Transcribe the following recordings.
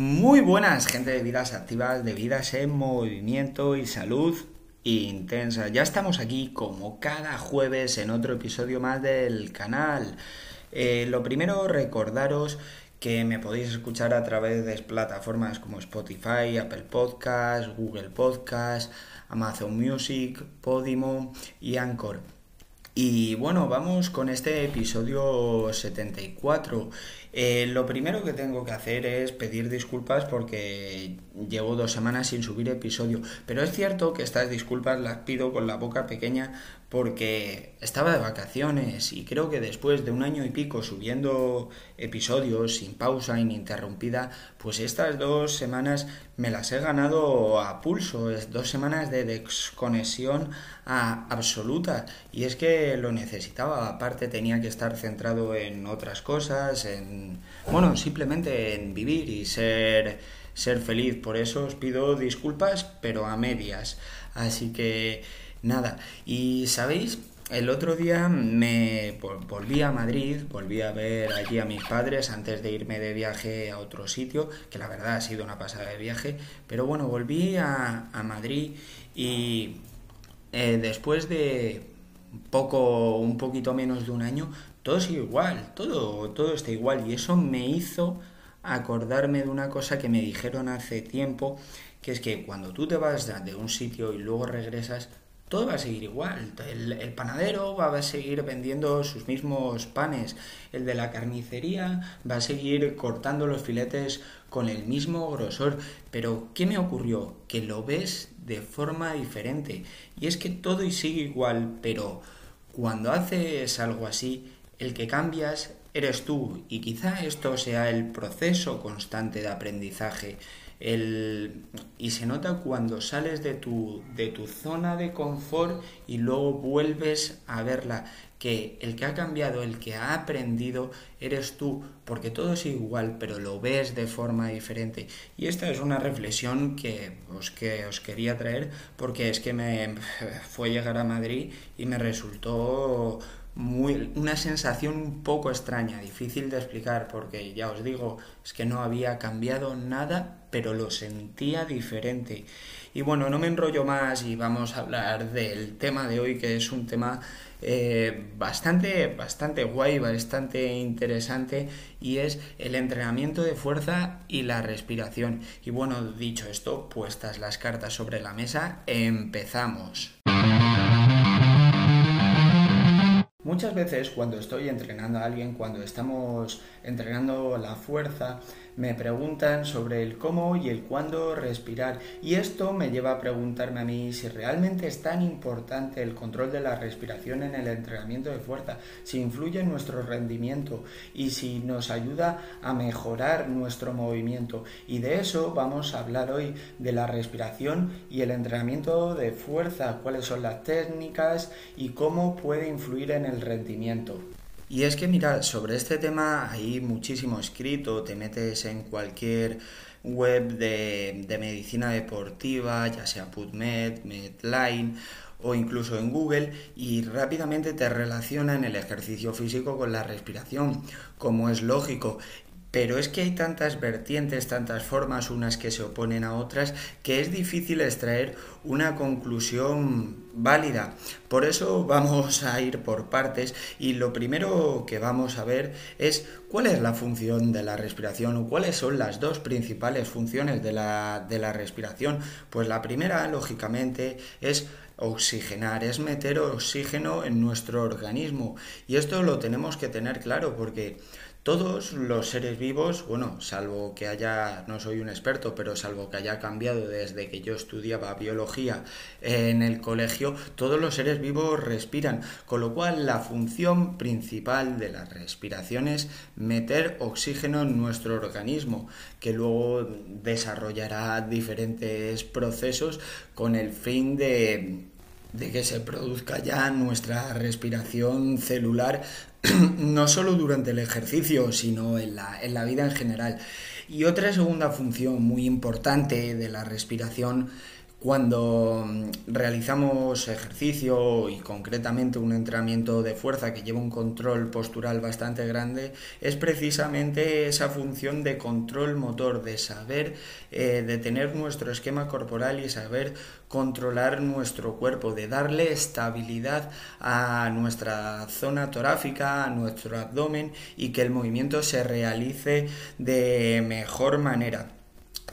Muy buenas, gente de vidas activas, de vidas en movimiento y salud intensa. Ya estamos aquí como cada jueves en otro episodio más del canal. Eh, lo primero, recordaros que me podéis escuchar a través de plataformas como Spotify, Apple Podcasts, Google Podcasts, Amazon Music, Podimo y Anchor. Y bueno, vamos con este episodio 74. Eh, lo primero que tengo que hacer es pedir disculpas porque llevo dos semanas sin subir episodio. Pero es cierto que estas disculpas las pido con la boca pequeña porque estaba de vacaciones y creo que después de un año y pico subiendo episodios sin pausa ininterrumpida, pues estas dos semanas me las he ganado a pulso, es dos semanas de desconexión absoluta. Y es que lo necesitaba, aparte tenía que estar centrado en otras cosas, en bueno, simplemente en vivir y ser ser feliz, por eso os pido disculpas, pero a medias. Así que Nada. Y sabéis, el otro día me volví a Madrid, volví a ver allí a mis padres antes de irme de viaje a otro sitio, que la verdad ha sido una pasada de viaje, pero bueno, volví a, Madrid y eh, después de poco, un poquito menos de un año, todo sigue igual, todo, todo está igual y eso me hizo acordarme de una cosa que me dijeron hace tiempo, que es que cuando tú te vas de un sitio y luego regresas, todo va a seguir igual. El, panadero va a seguir vendiendo sus mismos panes. El de la carnicería va a seguir cortando los filetes con el mismo grosor. Pero, ¿qué me ocurrió? Que lo ves de forma diferente. Y es que todo sigue igual, pero cuando haces algo así, el que cambias eres tú. Y quizá esto sea el proceso constante de aprendizaje el, y se nota cuando sales de tu, de tu zona de confort y luego vuelves a verla, que el que ha cambiado, el que ha aprendido, eres tú, porque todo es igual, pero lo ves de forma diferente. Y esta es una reflexión que os, que os quería traer, porque es que me fue llegar a Madrid y me resultó muy, una sensación un poco extraña, difícil de explicar, porque ya os digo, es que no había cambiado nada, pero lo sentía diferente. Y bueno, no me enrollo más y vamos a hablar del tema de hoy, que es un tema eh, bastante, bastante guay, bastante interesante, y es el entrenamiento de fuerza y la respiración. Y bueno, dicho esto, puestas las cartas sobre la mesa, empezamos. Muchas veces cuando estoy entrenando a alguien, cuando estamos entrenando la fuerza, me preguntan sobre el cómo y el cuándo respirar. Y esto me lleva a preguntarme a mí si realmente es tan importante el control de la respiración en el entrenamiento de fuerza, si influye en nuestro rendimiento y si nos ayuda a mejorar nuestro movimiento. Y de eso vamos a hablar hoy, de la respiración y el entrenamiento de fuerza, cuáles son las técnicas y cómo puede influir en el rendimiento. Y es que, mira, sobre este tema hay muchísimo escrito, te metes en cualquier web de, de medicina deportiva, ya sea PubMed, Medline o incluso en Google y rápidamente te relacionan el ejercicio físico con la respiración, como es lógico. Pero es que hay tantas vertientes, tantas formas, unas que se oponen a otras, que es difícil extraer una conclusión válida. Por eso vamos a ir por partes y lo primero que vamos a ver es cuál es la función de la respiración o cuáles son las dos principales funciones de la, de la respiración. Pues la primera, lógicamente, es oxigenar, es meter oxígeno en nuestro organismo. Y esto lo tenemos que tener claro porque todos los seres vivos, bueno, salvo que haya, no soy un experto, pero salvo que haya cambiado desde que yo estudiaba biología en el colegio, todos los seres vivos respiran, con lo cual la función principal de la respiración es meter oxígeno en nuestro organismo, que luego desarrollará diferentes procesos con el fin de de que se produzca ya nuestra respiración celular, no solo durante el ejercicio, sino en la, en la vida en general. Y otra segunda función muy importante de la respiración Cuando mm, realizamos ejercicio y concretamente un entrenamiento de fuerza que lleva un control postural bastante grande, es precisamente esa función de control motor, de saber eh, de tener nuestro esquema corporal y saber controlar nuestro cuerpo, de darle estabilidad a nuestra zona torácica, a nuestro abdomen y que el movimiento se realice de mejor manera.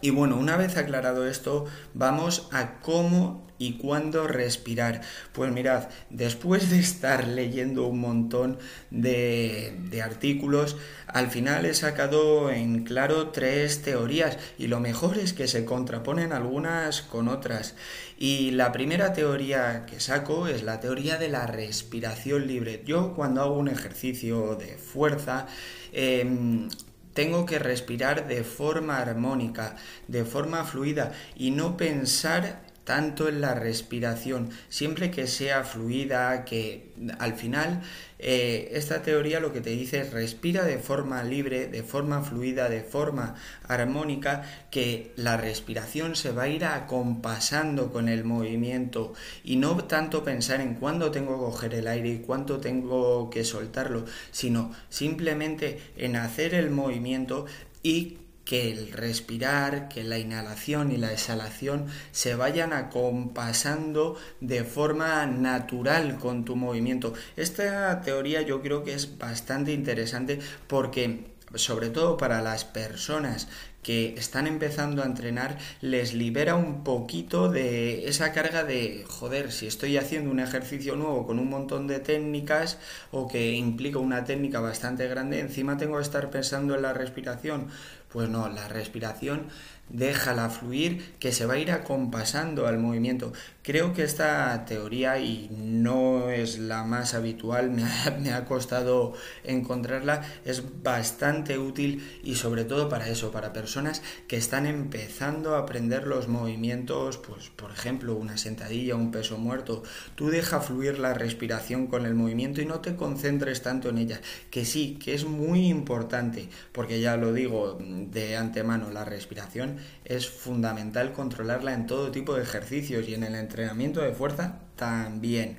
Y bueno, una vez aclarado esto, vamos a cómo y cuándo respirar. Pues mirad, después de estar leyendo un montón de, artículos, al final he sacado en claro tres teorías y lo mejor es que se contraponen algunas con otras. Y la primera teoría que saco es la teoría de la respiración libre. Yo cuando hago un ejercicio de fuerza, em, tengo que respirar de forma armónica, de forma fluida y no pensar tanto en la respiración, siempre que sea fluida, que al final eh, esta teoría lo que te dice es respira de forma libre, de forma fluida, de forma armónica, que la respiración se va a ir acompasando con el movimiento. Y no tanto pensar en cuándo tengo que coger el aire y cuánto tengo que soltarlo, sino simplemente en hacer el movimiento y que el respirar, que la inhalación y la exhalación se vayan acompasando de forma natural con tu movimiento. Esta teoría yo creo que es bastante interesante porque sobre todo para las personas que están empezando a entrenar, les libera un poquito de esa carga de, joder, si estoy haciendo un ejercicio nuevo con un montón de técnicas o que implica una técnica bastante grande, encima tengo que estar pensando en la respiración. Pues no, la respiración déjala fluir, que se va a ir acompasando al movimiento. Creo que esta teoría, y no es la más habitual, me ha, costado encontrarla, es bastante útil y sobre todo para eso, para personas que están empezando a aprender los movimientos, pues por ejemplo una sentadilla, un peso muerto. Tú deja fluir la respiración con el movimiento y no te concentres tanto en ella, que sí, que es muy importante, porque ya lo digo de antemano, la respiración es fundamental controlarla en todo tipo de ejercicios y en el entrenamiento de fuerza también.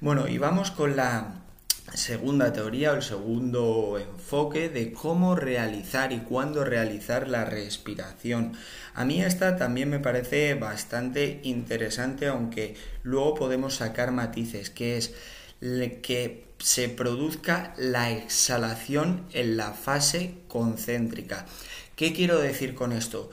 Bueno, y vamos con la segunda teoría o el segundo enfoque de cómo realizar y cuándo realizar la respiración. A mí esta también me parece bastante interesante, aunque luego podemos sacar matices, que es que se produzca la exhalación en la fase concéntrica. ¿Qué quiero decir con esto?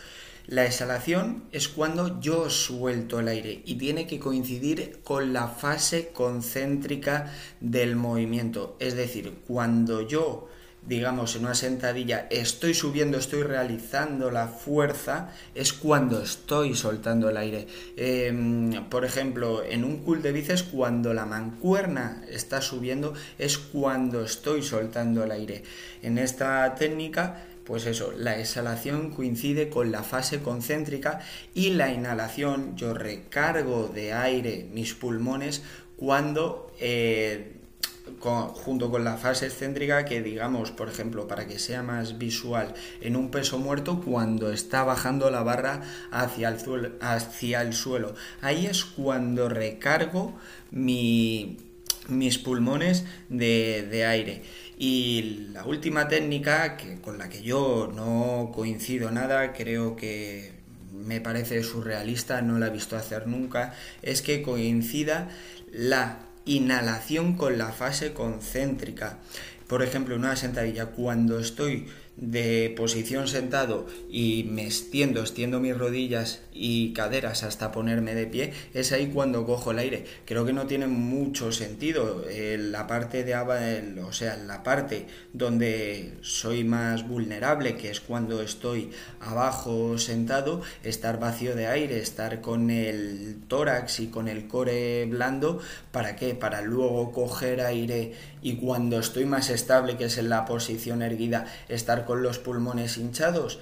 La exhalación es cuando yo suelto el aire y tiene que coincidir con la fase concéntrica del movimiento. Es decir, cuando yo, digamos, en una sentadilla estoy subiendo, estoy realizando la fuerza, es cuando estoy soltando el aire. Em, por ejemplo, en un cool de bíceps, cuando la mancuerna está subiendo, es cuando estoy soltando el aire. En esta técnica pues eso, la exhalación coincide con la fase concéntrica y la inhalación, yo recargo de aire mis pulmones cuando eh, junto con la fase excéntrica que digamos, por ejemplo, para que sea más visual, en un peso muerto cuando está bajando la barra hacia el suelo. Hacia el suelo. Ahí es cuando recargo mi, mis pulmones de aire. Y la última técnica, que, con la que yo no coincido nada, creo que me parece surrealista, no la he visto hacer nunca, es que coincida la inhalación con la fase concéntrica. Por ejemplo, una sentadilla, cuando estoy de posición sentado y me extiendo, extiendo mis rodillas y caderas hasta ponerme de pie, es ahí cuando cojo el aire. Creo que no tiene mucho sentido. la parte de o sea, la parte donde soy más vulnerable, que es cuando estoy abajo sentado, estar vacío de aire, estar con el tórax y con el core blando, ¿para qué? Para luego coger aire y cuando estoy más estable, que es en la posición erguida, estar con los pulmones hinchados.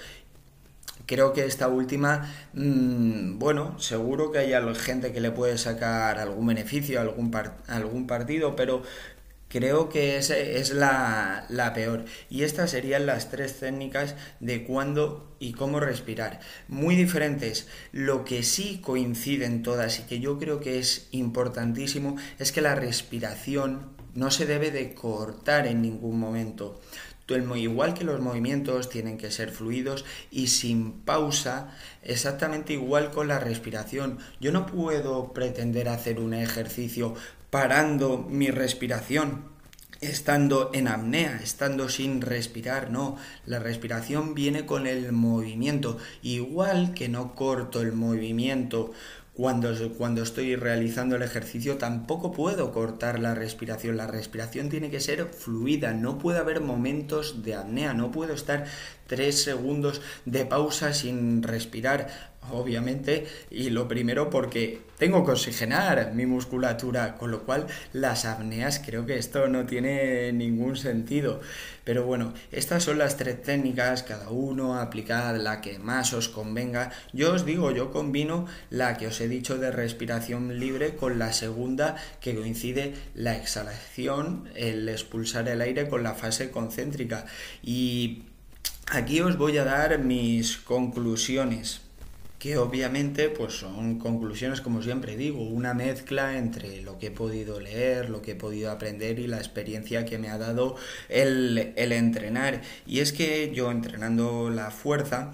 Creo que esta última, mm, bueno, seguro que hay gente que le puede sacar algún beneficio, algún, algún partido, pero Creo que es, la, la, peor. Y estas serían las tres técnicas de cuándo y cómo respirar. Muy diferentes. Lo que sí coinciden todas y que yo creo que es importantísimo es que la respiración no se debe de cortar en ningún momento. Igual que los movimientos tienen que ser fluidos y sin pausa, exactamente igual con la respiración. Yo no puedo pretender hacer un ejercicio parando mi respiración, estando en apnea, estando sin respirar, no, la respiración viene con el movimiento, igual que no corto el movimiento cuando, cuando estoy realizando el ejercicio tampoco puedo cortar la respiración. La respiración tiene que ser fluida, no puede haber momentos de apnea, no puedo estar tres segundos de pausa sin respirar obviamente, y lo primero porque tengo que oxigenar mi musculatura, con lo cual las apneas creo que esto no tiene ningún sentido. Pero bueno, estas son las tres técnicas, cada uno aplicad la que más os convenga. Yo os digo, yo combino la que os he dicho de respiración libre con la segunda que coincide la exhalación, el expulsar el aire con la fase concéntrica. Y aquí os voy a dar mis conclusiones que obviamente pues son conclusiones, como siempre digo, una mezcla entre lo que he podido leer, lo que he podido aprender y la experiencia que me ha dado el, el entrenar. Y es que yo entrenando la fuerza,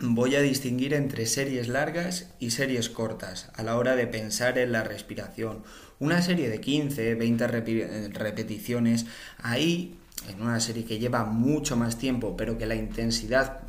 voy a distinguir entre series largas y series cortas a la hora de pensar en la respiración. Una serie de 15, 20 repeticiones, ahí en una serie que lleva mucho más tiempo, pero que la intensidad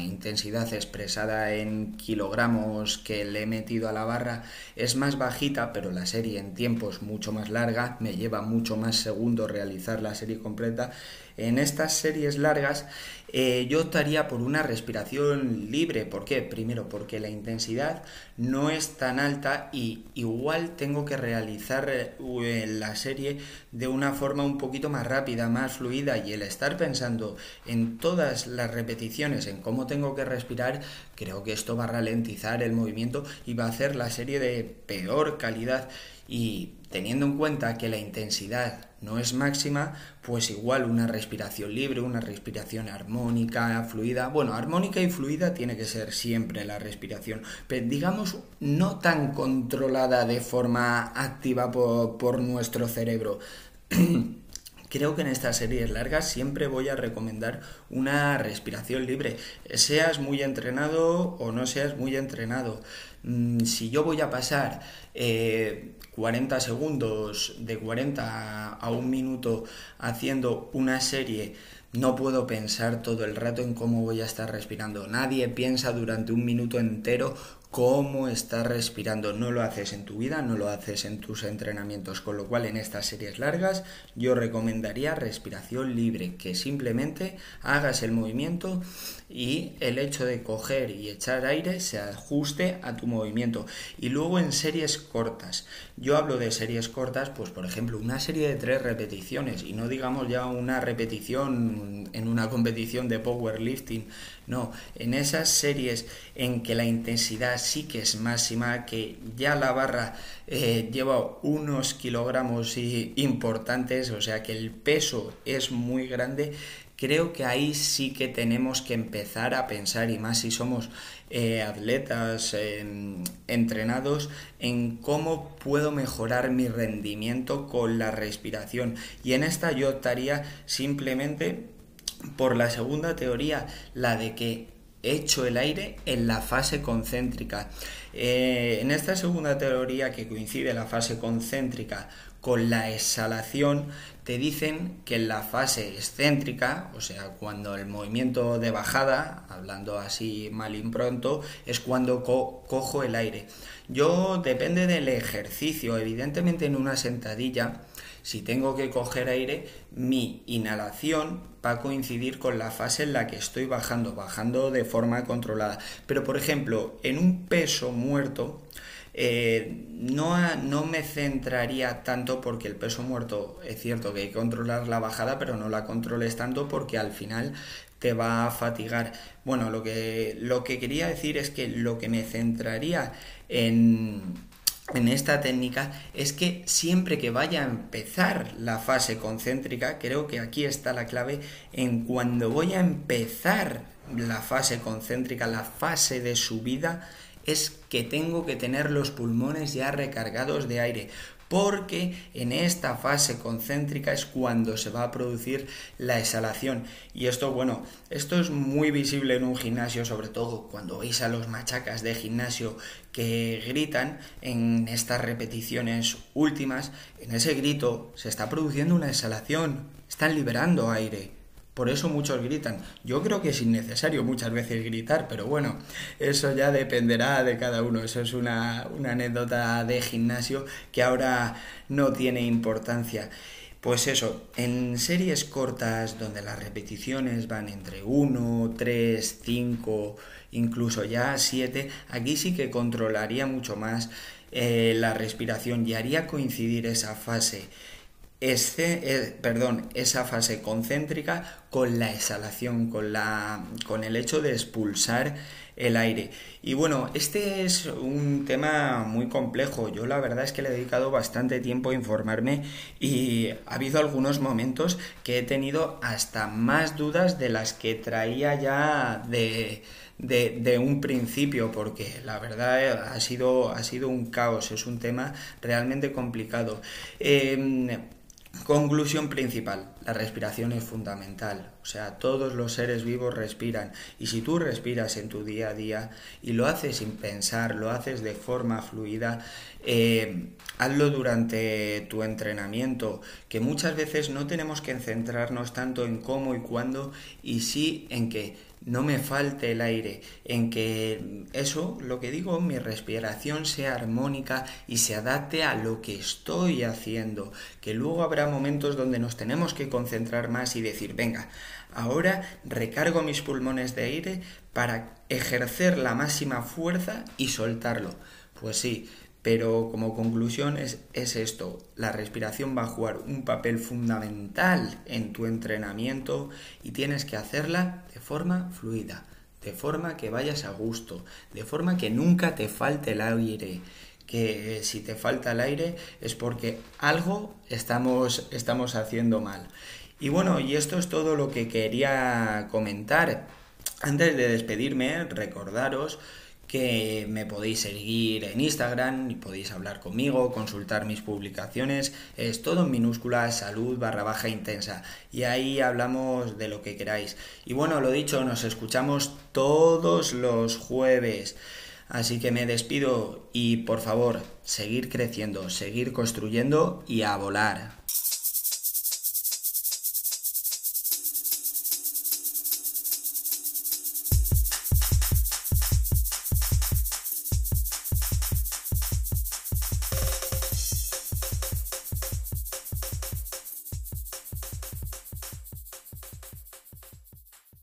intensidad expresada en kilogramos que le he metido a la barra es más bajita, pero la serie en tiempo es mucho más larga, me lleva mucho más segundos realizar la serie completa en estas series largas eh, yo optaría por una respiración libre. ¿Por qué? Primero, porque la intensidad no es tan alta y igual tengo que realizar eh, la serie de una forma un poquito más rápida, más fluida y el estar pensando en todas las repeticiones, en cómo tengo que respirar, creo que esto va a ralentizar el movimiento y va a hacer la serie de peor calidad y teniendo en cuenta que la intensidad no es máxima, pues igual una respiración libre, una respiración armónica, fluida. Bueno, armónica y fluida tiene que ser siempre la respiración, pero digamos no tan controlada de forma activa por, por nuestro cerebro. Creo que en estas series largas siempre voy a recomendar una respiración libre, seas muy entrenado o no seas muy entrenado. Mm, si yo voy a pasar eh, 40 segundos, de 40 a un minuto haciendo una serie, no puedo pensar todo el rato en cómo voy a estar respirando. Nadie piensa durante un minuto entero cómo estás respirando. No lo haces en tu vida, no lo haces en tus entrenamientos. Con lo cual en estas series largas yo recomendaría respiración libre, que simplemente hagas el movimiento y el hecho de coger y echar aire se ajuste a tu movimiento. Y luego en series cortas. Yo hablo de series cortas, pues por ejemplo, una serie de tres repeticiones y no digamos ya una repetición en una competición de powerlifting. No, en esas series en que la intensidad sí que es máxima, que ya la barra eh, lleva unos kilogramos importantes, o sea que el peso es muy grande, creo que ahí sí que tenemos que empezar a pensar, y más si somos eh, atletas em, entrenados, en cómo puedo mejorar mi rendimiento con la respiración. Y en esta yo optaría simplemente por la segunda teoría, la de que echo el aire en la fase concéntrica. Eh, en esta segunda teoría que coincide la fase concéntrica con la exhalación, te dicen que en la fase excéntrica, o sea, cuando el movimiento de bajada, hablando así mal impronto, es cuando cojo el aire. Yo depende del ejercicio, evidentemente en una sentadilla, si tengo que coger aire, mi inhalación va a coincidir con la fase en la que estoy bajando, bajando de forma controlada. Pero por ejemplo, en un peso muerto, eh, no, no me centraría tanto porque el peso muerto es cierto que hay que controlar la bajada, pero no la controles tanto porque al final te va a fatigar. Bueno, lo que, lo que quería decir es que lo que me centraría en, en esta técnica es que siempre que vaya a empezar la fase concéntrica, creo que aquí está la clave, en cuando voy a empezar la fase concéntrica, la fase de subida, es que tengo que tener los pulmones ya recargados de aire, porque en esta fase concéntrica es cuando se va a producir la exhalación. Y esto, bueno, esto es muy visible en un gimnasio, sobre todo cuando veis a los machacas de gimnasio que gritan en estas repeticiones últimas, en ese grito se está produciendo una exhalación, están liberando aire. Por eso muchos gritan. Yo creo que es innecesario muchas veces gritar, pero bueno, eso ya dependerá de cada uno. Eso es una, anécdota de gimnasio que ahora no tiene importancia. Pues eso, en series cortas donde las repeticiones van entre 1, 3, 5, incluso ya 7, aquí sí que controlaría mucho más eh, la respiración y haría coincidir esa fase eh, perdón, esa fase concéntrica con la exhalación, con, la, con el hecho de expulsar el aire. Y bueno, este es un tema muy complejo. Yo la verdad es que le he dedicado bastante tiempo a informarme y ha habido algunos momentos que he tenido hasta más dudas de las que traía ya de, de, un principio, porque la verdad ha sido, ha sido un caos, es un tema realmente complicado. Em, Conclusión principal, la respiración es fundamental, o sea, todos los seres vivos respiran. Y si tú respiras en tu día a día y lo haces sin pensar, lo haces de forma fluida, eh, hazlo durante tu entrenamiento, que muchas veces no tenemos que centrarnos tanto en cómo y cuándo y sí en que no me falte el aire, en que eso, lo que digo, mi respiración sea armónica y se adapte a lo que estoy haciendo, que luego habrá momentos donde nos tenemos que concentrar más y decir, venga, ahora recargo mis pulmones de aire para ejercer la máxima fuerza y soltarlo. Pues sí, pero como conclusión es, esto, la respiración va a jugar un papel fundamental en tu entrenamiento y tienes que hacerla de forma fluida, de forma que vayas a gusto, de forma que nunca te falte el aire, que si te falta el aire es porque algo estamos, estamos haciendo mal. Y bueno, y esto es todo lo que quería comentar. Antes de despedirme, recordaros que me podéis seguir en Instagram y podéis hablar conmigo, consultar mis publicaciones, es todo en minúscula salud barra baja intensa y ahí hablamos de lo que queráis. Y bueno, lo dicho, nos escuchamos todos los jueves. Así que me despido y por favor, seguir creciendo, seguir construyendo y a volar.